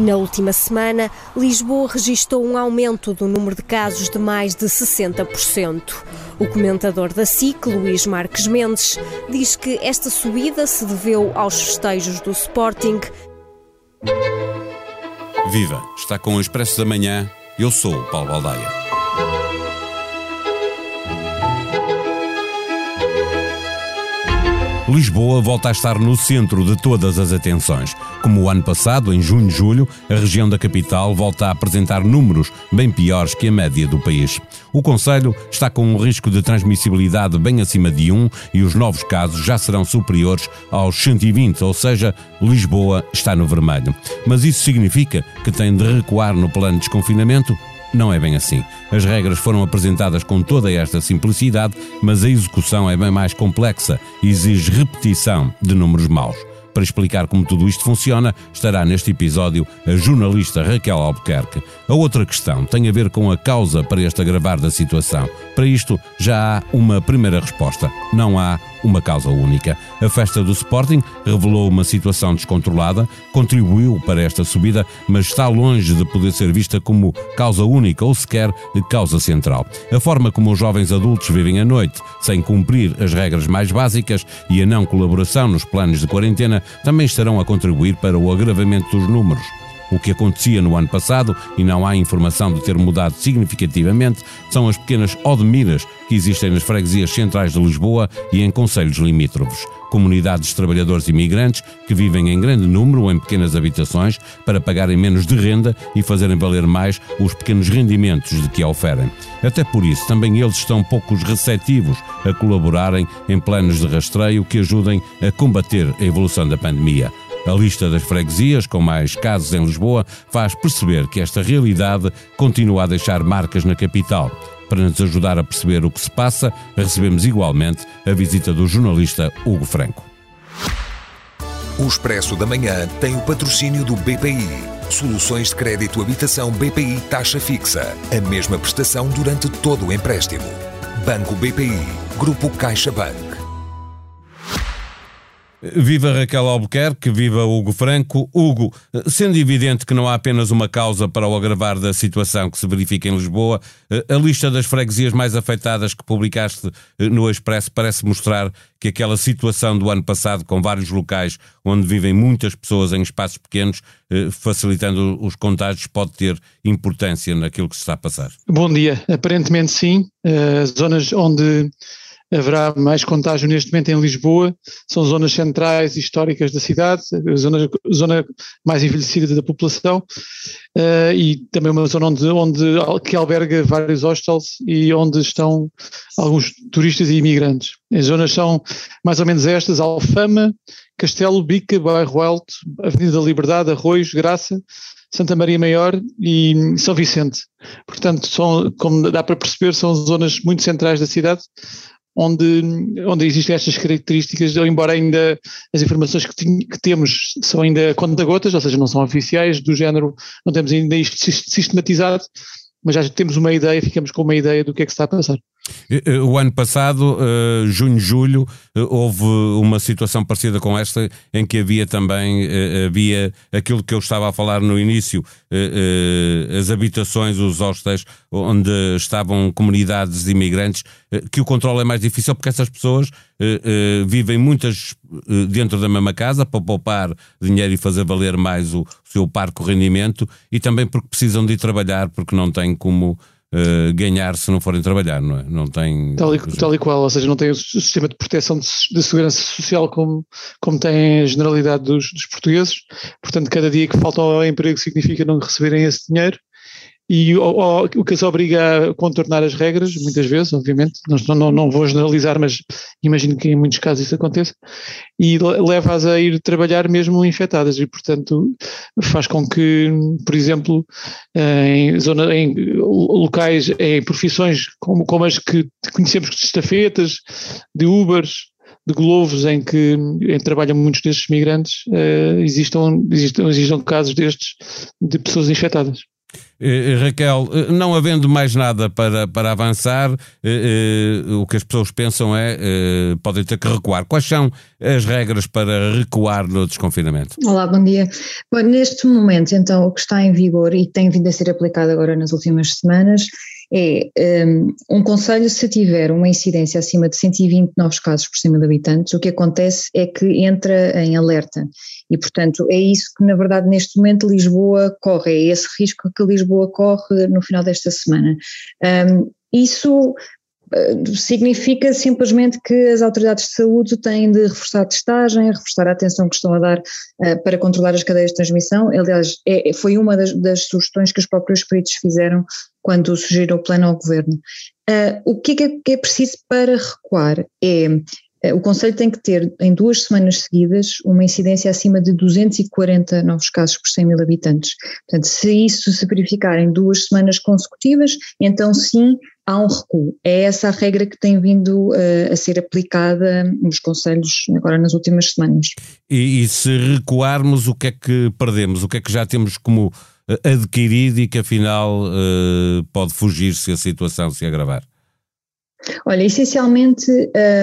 Na última semana, Lisboa registrou um aumento do número de casos de mais de 60%. O comentador da SIC, Luís Marques Mendes, diz que esta subida se deveu aos festejos do Sporting. Viva! Está com o Expresso da Manhã. Eu sou o Paulo Baldaia. Lisboa volta a estar no centro de todas as atenções. Como o ano passado, em junho e julho, a região da capital volta a apresentar números bem piores que a média do país. O Conselho está com um risco de transmissibilidade bem acima de 1 e os novos casos já serão superiores aos 120, ou seja, Lisboa está no vermelho. Mas isso significa que tem de recuar no plano de desconfinamento? Não é bem assim. As regras foram apresentadas com toda esta simplicidade, mas a execução é bem mais complexa e exige repetição de números maus. Para explicar como tudo isto funciona, estará neste episódio a jornalista Raquel Albuquerque. A outra questão tem a ver com a causa para este agravar da situação. Para isto, já há uma primeira resposta. Não há uma causa única. A festa do Sporting revelou uma situação descontrolada, contribuiu para esta subida, mas está longe de poder ser vista como causa única ou sequer causa central. A forma como os jovens adultos vivem a noite, sem cumprir as regras mais básicas e a não colaboração nos planos de quarentena, também estarão a contribuir para o agravamento dos números o que acontecia no ano passado e não há informação de ter mudado significativamente são as pequenas odemiras que existem nas freguesias centrais de Lisboa e em conselhos limítrofes. Comunidades de trabalhadores imigrantes que vivem em grande número em pequenas habitações para pagarem menos de renda e fazerem valer mais os pequenos rendimentos de que a oferem. Até por isso, também eles estão poucos receptivos a colaborarem em planos de rastreio que ajudem a combater a evolução da pandemia. A lista das freguesias com mais casos em Lisboa faz perceber que esta realidade continua a deixar marcas na capital. Para nos ajudar a perceber o que se passa, recebemos igualmente a visita do jornalista Hugo Franco. O Expresso da Manhã tem o patrocínio do BPI. Soluções de crédito habitação BPI taxa fixa. A mesma prestação durante todo o empréstimo. Banco BPI. Grupo CaixaBank. Viva Raquel Albuquerque, viva Hugo Franco. Hugo, sendo evidente que não há apenas uma causa para o agravar da situação que se verifica em Lisboa, a lista das freguesias mais afetadas que publicaste eh, no Expresso parece mostrar que aquela situação do ano passado, com vários locais onde vivem muitas pessoas em espaços pequenos, eh, facilitando os contágios, pode ter importância naquilo que se está a passar. Bom dia. Aparentemente sim. As zonas onde haverá mais contágio neste momento em Lisboa, são zonas centrais históricas da cidade, zona, zona mais envelhecida da população uh, e também uma zona onde, onde, que alberga vários hostels e onde estão alguns turistas e imigrantes. As zonas são mais ou menos estas, Alfama, Castelo, Bica, Bairro Alto, Avenida da Liberdade, Arroios, Graça, Santa Maria Maior e São Vicente. Portanto, são, como dá para perceber, são zonas muito centrais da cidade, onde, onde existem estas características, embora ainda as informações que, que temos são ainda conta-gotas, ou seja, não são oficiais, do género, não temos ainda isto sistematizado, mas já temos uma ideia, ficamos com uma ideia do que é que está a passar. Eh, eh, o ano passado, uh, junho, julho, uh, houve uma situação parecida com esta, em que havia também havia aquilo que eu estava a falar no início, as habitações, os hostels, onde estavam comunidades de imigrantes, que o controle é mais difícil porque essas pessoas vivem muitas dentro da mesma casa para poupar dinheiro e fazer valer mais o seu parco rendimento e também porque precisam de ir trabalhar porque não têm como uh, ganhar se não forem trabalhar, não é? Não tem. Tal e, tal e qual, ou seja, não tem o sistema de proteção de, de segurança social como, como tem a generalidade dos, dos portugueses. Portanto, cada dia que falta ao emprego significa não receberem esse dinheiro e o, que as obriga a contornar as regras, muitas vezes, obviamente, não, não, não vou generalizar, mas imagino que em muitos casos isso aconteça, e leva-as a ir trabalhar mesmo infectadas, e portanto faz com que, por exemplo, em, zona, em locais, em profissões como, como as que conhecemos de estafetas, de Ubers, de Globos em que, em trabalham muitos destes migrantes, uh, existam, existam, existam casos destes de pessoas infectadas. Eh, Raquel, não havendo mais nada para, para avançar, o que as pessoas pensam é podem ter que recuar. Quais são as regras para recuar no desconfinamento? Olá, bom dia. Bom, neste momento, então, o que está em vigor e tem vindo a ser aplicado agora nas últimas semanas é um, um conselho se tiver uma incidência acima de 120 novos casos por cima de habitantes, o que acontece é que entra em alerta e portanto é isso que na verdade neste momento Lisboa corre, é esse risco que Lisboa corre no final desta semana. Um, isso significa simplesmente que as autoridades de saúde têm de reforçar a testagem, reforçar a atenção que estão a dar uh, para controlar as cadeias de transmissão. Aliás, é, foi uma das, das, sugestões que os próprios peritos fizeram quando sugeriram o plano ao governo. Uh, o que é, que é preciso para recuar é o Conselho tem que ter em duas semanas seguidas uma incidência acima de 240 novos casos por 100 mil habitantes. Portanto, se isso se verificar em duas semanas consecutivas, então sim há um recuo. É essa a regra que tem vindo uh, a ser aplicada nos conselhos agora nas últimas semanas. E, e, se recuarmos, o que é que perdemos? O que é que já temos como eh, adquirido e que afinal uh, pode fugir se a situação se agravar? Olha, essencialmente,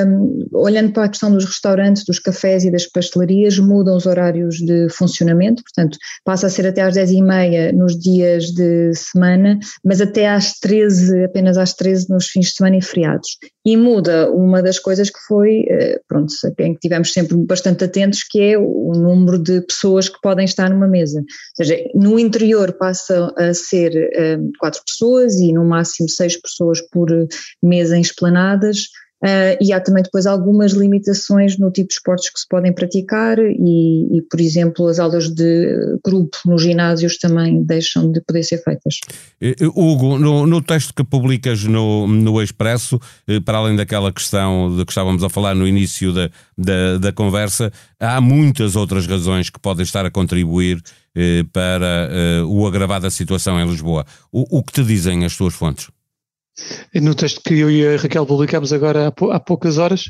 um, olhando para a questão dos restaurantes, dos cafés e das pastelarias, mudam os horários de funcionamento, portanto, passa a ser até às 10h30 nos dias de semana, mas até às 13, apenas às 13 nos fins de semana e feriados. E muda uma das coisas que foi, eh, pronto, em que tivemos sempre bastante atentos, que é o número de pessoas que podem estar numa mesa. Ou seja, no interior passa a ser um, quatro pessoas e no máximo seis pessoas por mesa em esplanadas, Uh, e há também depois algumas limitações no tipo de esportes que se podem praticar e, e, por exemplo, as aulas de grupo nos ginásios também deixam de poder ser feitas. Hugo, no, no texto que publicas no, no Expresso, eh, para além daquela questão de que estávamos a falar no início da, da, da conversa, há muitas outras razões que podem estar a contribuir eh, para eh, o agravar da situação em Lisboa. O, o que te dizem as tuas fontes? No texto que eu e a Raquel publicamos agora há, poucas horas,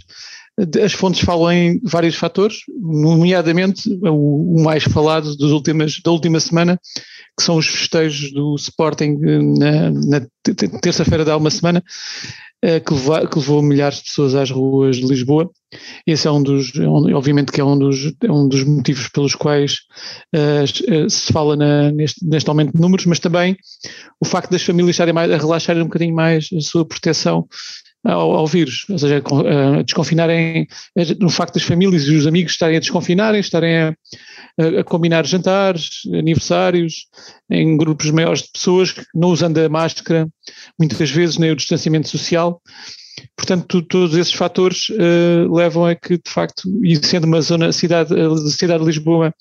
as fontes falam em vários fatores, nomeadamente o, mais falado últimas, da última semana, que são os festejos do Sporting na, na terça-feira da uma semana, eh, que, levou, que levou milhares de pessoas às ruas de Lisboa. Esse é um dos, é obviamente que é um dos, é um dos motivos pelos quais uh, se fala na, neste, neste aumento de números, mas também o facto das famílias estarem mais, a relaxarem um bocadinho mais a sua proteção ao, ao vírus, ou seja, a, desconfinarem, no facto das famílias e os amigos estarem a desconfinarem, estarem a, a, combinar jantares, aniversários, em grupos maiores de pessoas, não usando a máscara, muitas vezes nem o distanciamento social. Portanto, todos esses fatores uh, levam a que, de facto, e sendo uma zona, cidade, a cidade de Lisboa,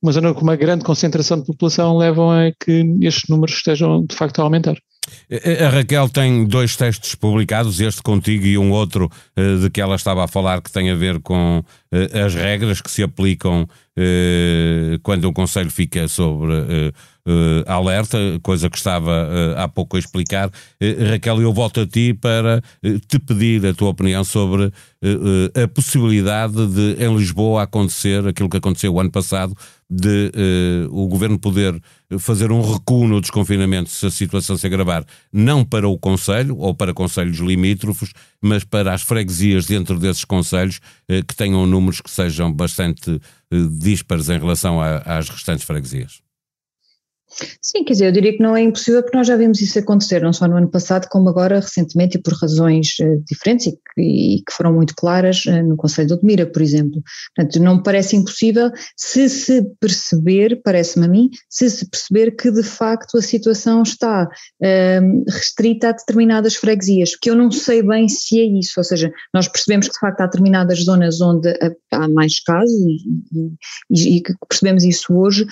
uma zona com uma grande concentração de população, levam a que estes números estejam, de facto, a aumentar. A Raquel tem dois textos publicados, este contigo e um outro uh, de que ela estava a falar, que tem a ver com as regras que se aplicam quando um conselho fica sobre alerta, coisa que estava há pouco a explicar. Raquel, eu volto a ti para te pedir a tua opinião sobre a possibilidade de em Lisboa acontecer aquilo que aconteceu o ano passado, de o governo poder fazer um recuo no desconfinamento se a situação se agravar, não para o Conselho ou para conselhos limítrofes, mas para as freguesias dentro desses conselhos eh, que tenham números que sejam bastante díspares em relação às restantes freguesias. Sim, quer dizer, eu diria que não é impossível porque nós já vimos isso acontecer, não só no ano passado, como agora recentemente e por razões uh, diferentes e que, e que, foram muito claras uh, no Conselho de Odmira, por exemplo. Portanto, não me parece impossível se se perceber, parece-me a mim, se se perceber que de facto a situação está uh, restrita a determinadas freguesias, que eu não sei bem se é isso, ou seja, nós percebemos que de facto há determinadas zonas onde há mais casos e, e, e percebemos isso hoje,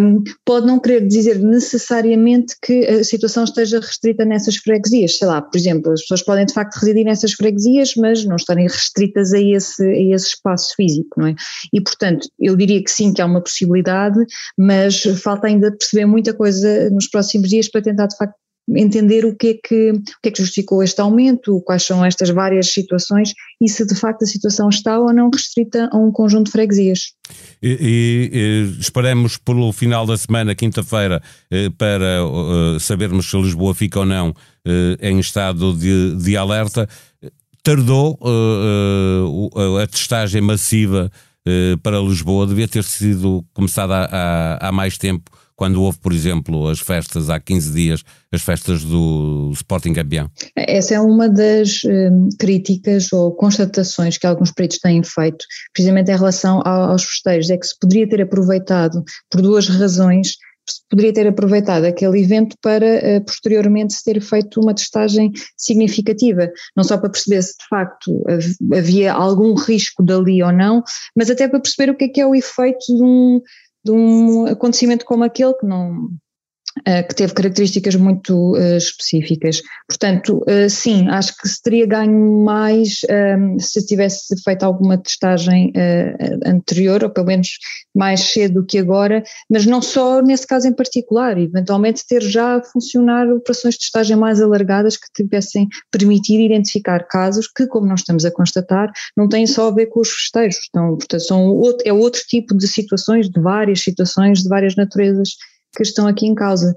um, pode não querer dizer necessariamente que a situação esteja restrita nessas freguesias. Sei lá, por exemplo, as pessoas podem de facto residir nessas freguesias, mas não estarem restritas a esse, a esse espaço físico, não é? E, portanto, eu diria que sim, que há uma possibilidade, mas falta ainda perceber muita coisa nos próximos dias para tentar de facto entender o que, é que, o que é que justificou este aumento, quais são estas várias situações e se de facto a situação está ou não restrita a um conjunto de freguesias. E, e, e esperemos pelo final da semana, quinta-feira, eh, para uh, sabermos se Lisboa fica ou não uh, em estado de, de alerta. Tardou a testagem massiva para Lisboa, devia ter sido começada há, há mais tempo quando houve, por exemplo, as festas há 15 dias, as festas do Sporting campeão? Essa é uma das um, críticas ou constatações que alguns peritos têm feito, precisamente em relação aos festejos, é que se poderia ter aproveitado por duas razões poderia ter aproveitado aquele evento para uh, posteriormente se ter feito uma testagem significativa, não só para perceber se de facto havia algum risco dali ou não, mas até para perceber o que é que é o efeito de um, de um acontecimento como aquele que não que teve características muito uh, específicas. Portanto, uh, sim, acho que se teria ganho mais ehm, se tivesse feito alguma testagem anterior, ou pelo menos mais cedo do que agora, mas não só nesse caso em particular, eventualmente ter já a funcionar operações de testagem mais alargadas que tivessem permitir identificar casos que, como nós estamos a constatar, não têm só a ver com os festejos, então, portanto, são outro, é outro tipo de situações, de várias situações, de várias naturezas que estão aqui em causa.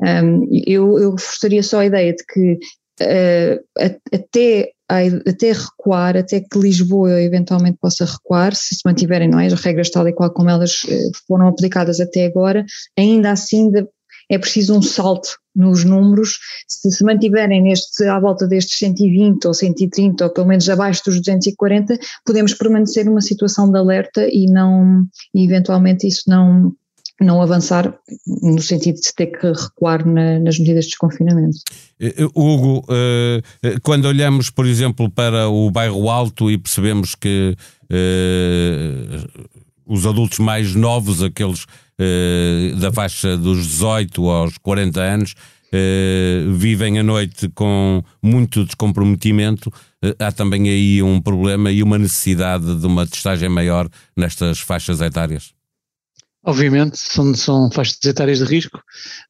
Um, eu, eu reforçaria só a ideia de que uh, até, até recuar, até que Lisboa eventualmente possa recuar, se se mantiverem não é, as regras tal e qual como elas uh, foram aplicadas até agora, ainda assim de, é preciso um salto nos números, se se mantiverem neste, à volta destes 120 ou 130 ou pelo menos abaixo dos 240, podemos permanecer numa situação de alerta e não, e eventualmente isso não, não avançar no sentido de ter que recuar na, nas medidas de desconfinamento. Eh, eh, Hugo, eh, quando olhamos, por exemplo, para o bairro Alto e percebemos que os adultos mais novos, aqueles da faixa dos 18 aos 40 anos, vivem a noite com muito descomprometimento, há também aí um problema e uma necessidade de uma testagem maior nestas faixas etárias? Obviamente, são, são faixas etárias de risco.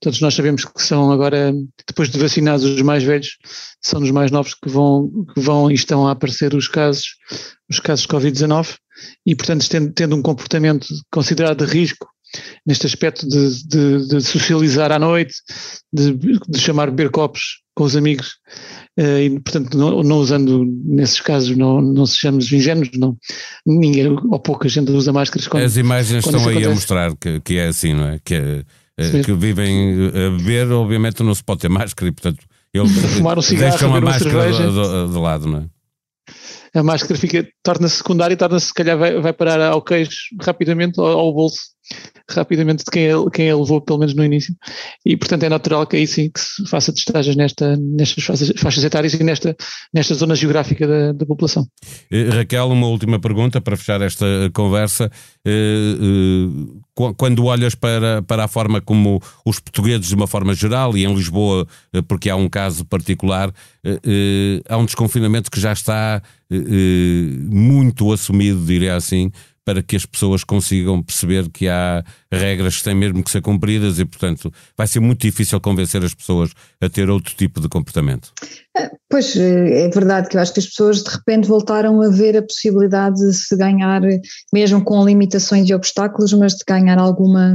Todos nós sabemos que são agora, depois de vacinados os mais velhos, são os mais novos que vão, que vão e estão a aparecer os casos, os casos de Covid-19 e, portanto, tendo, tendo, um comportamento considerado de risco neste aspecto de, de, de socializar à noite, de, de chamar beber copos com os amigos, Uh, e, portanto, não, não, usando, nesses casos, não, não sejamos ingênuos, não, ninguém ou pouca gente usa máscaras. Quando, As imagens estão aí acontece. a mostrar que, que é assim, não é? Que, é, eh, que vivem a beber, obviamente não se pode ter máscara e, portanto, eles um cigarro, deixam a máscara de, de, lado, não é? A máscara fica, torna-se secundária e torna-se, se calhar, vai, vai parar ao queijo rapidamente, ao, ao bolso rapidamente de quem a, quem levou, pelo menos no início. E, portanto, é natural que aí sim que se faça testagens nesta, nestas faixas, faixas etárias e nesta, nesta zona geográfica da, da população. Eh, Raquel, uma última pergunta para fechar esta conversa. Eh, eh, quando olhas para, para a forma como os portugueses, de uma forma geral, e em Lisboa, porque há um caso particular, há um desconfinamento que já está muito assumido, diria assim, para que as pessoas consigam perceber que há regras que têm mesmo que ser cumpridas e, portanto, vai ser muito difícil convencer as pessoas a ter outro tipo de comportamento. É, pois é verdade que eu acho que as pessoas de repente voltaram a ver a possibilidade de se ganhar, mesmo com limitações e obstáculos, mas de ganhar alguma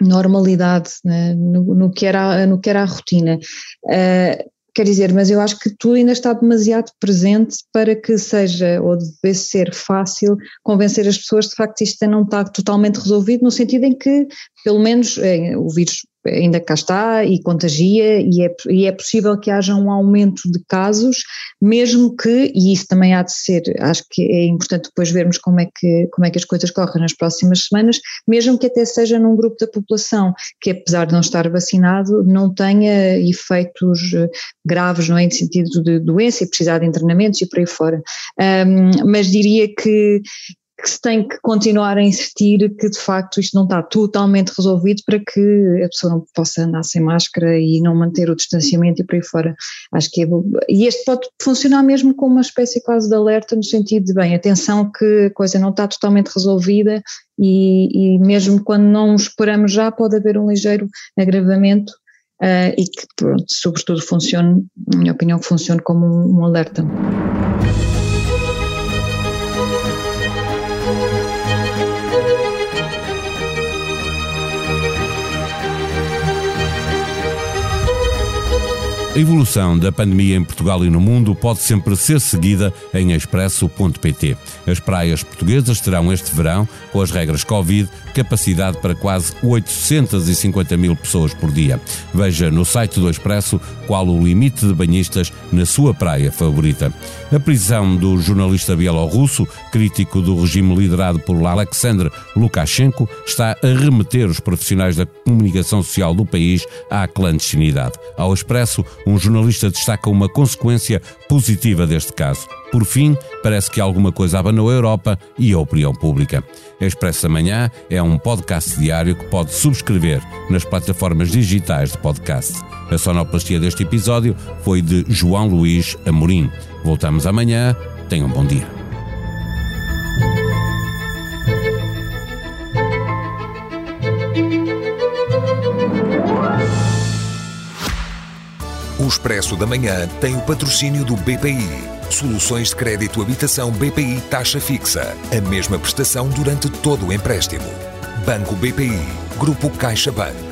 normalidade né, no, no, que era, no que era a rotina. Uh, Quer dizer, mas eu acho que tudo ainda está demasiado presente para que seja, ou deve ser fácil, convencer as pessoas de facto isto não está totalmente resolvido, no sentido em que, pelo menos, é, o vírus ainda cá está e contagia e é, e é possível que haja um aumento de casos, mesmo que, e isso também há de ser, acho que é importante depois vermos como é que, como é que as coisas correm nas próximas semanas, mesmo que até seja num grupo da população que apesar de não estar vacinado não tenha efeitos eh, graves, não é, em sentido de doença e precisar de internamentos e por aí fora. Um, mas diria que que se tem que continuar a insistir que de facto isto não está totalmente resolvido para que a pessoa não possa andar sem máscara e não manter o distanciamento e por aí fora. Acho que é, e este pode funcionar mesmo como uma espécie quase de alerta no sentido de bem, atenção que a coisa não está totalmente resolvida e, e mesmo quando não esperamos já pode haver um ligeiro agravamento uh, e que, pronto, sobretudo, funcione, na minha opinião, que funcione como um, um alerta. A evolução da pandemia em Portugal e no mundo pode sempre ser seguida em expresso.pt. As praias portuguesas terão este verão, com as regras Covid, capacidade para quase 850 mil pessoas por dia. Veja no site do Expresso qual o limite de banhistas na sua praia favorita. A prisão do jornalista bielorrusso, crítico do regime liderado por Alexander Lukashenko, está a remeter os profissionais da comunicação social do país à clandestinidade. Ao Expresso, um jornalista destaca uma consequência positiva deste caso. Por fim, parece que alguma coisa abanou a Europa e a opinião pública. Expresso da Manhã é um podcast diário que pode subscrever nas plataformas digitais de podcast. A sonoplastia deste episódio foi de João Luís Amorim. Voltamos amanhã. Tenham um bom dia. O Expresso da Manhã tem o patrocínio do BPI. Soluções de crédito habitação BPI taxa fixa. A mesma prestação durante todo o empréstimo. Banco BPI. Grupo CaixaBank.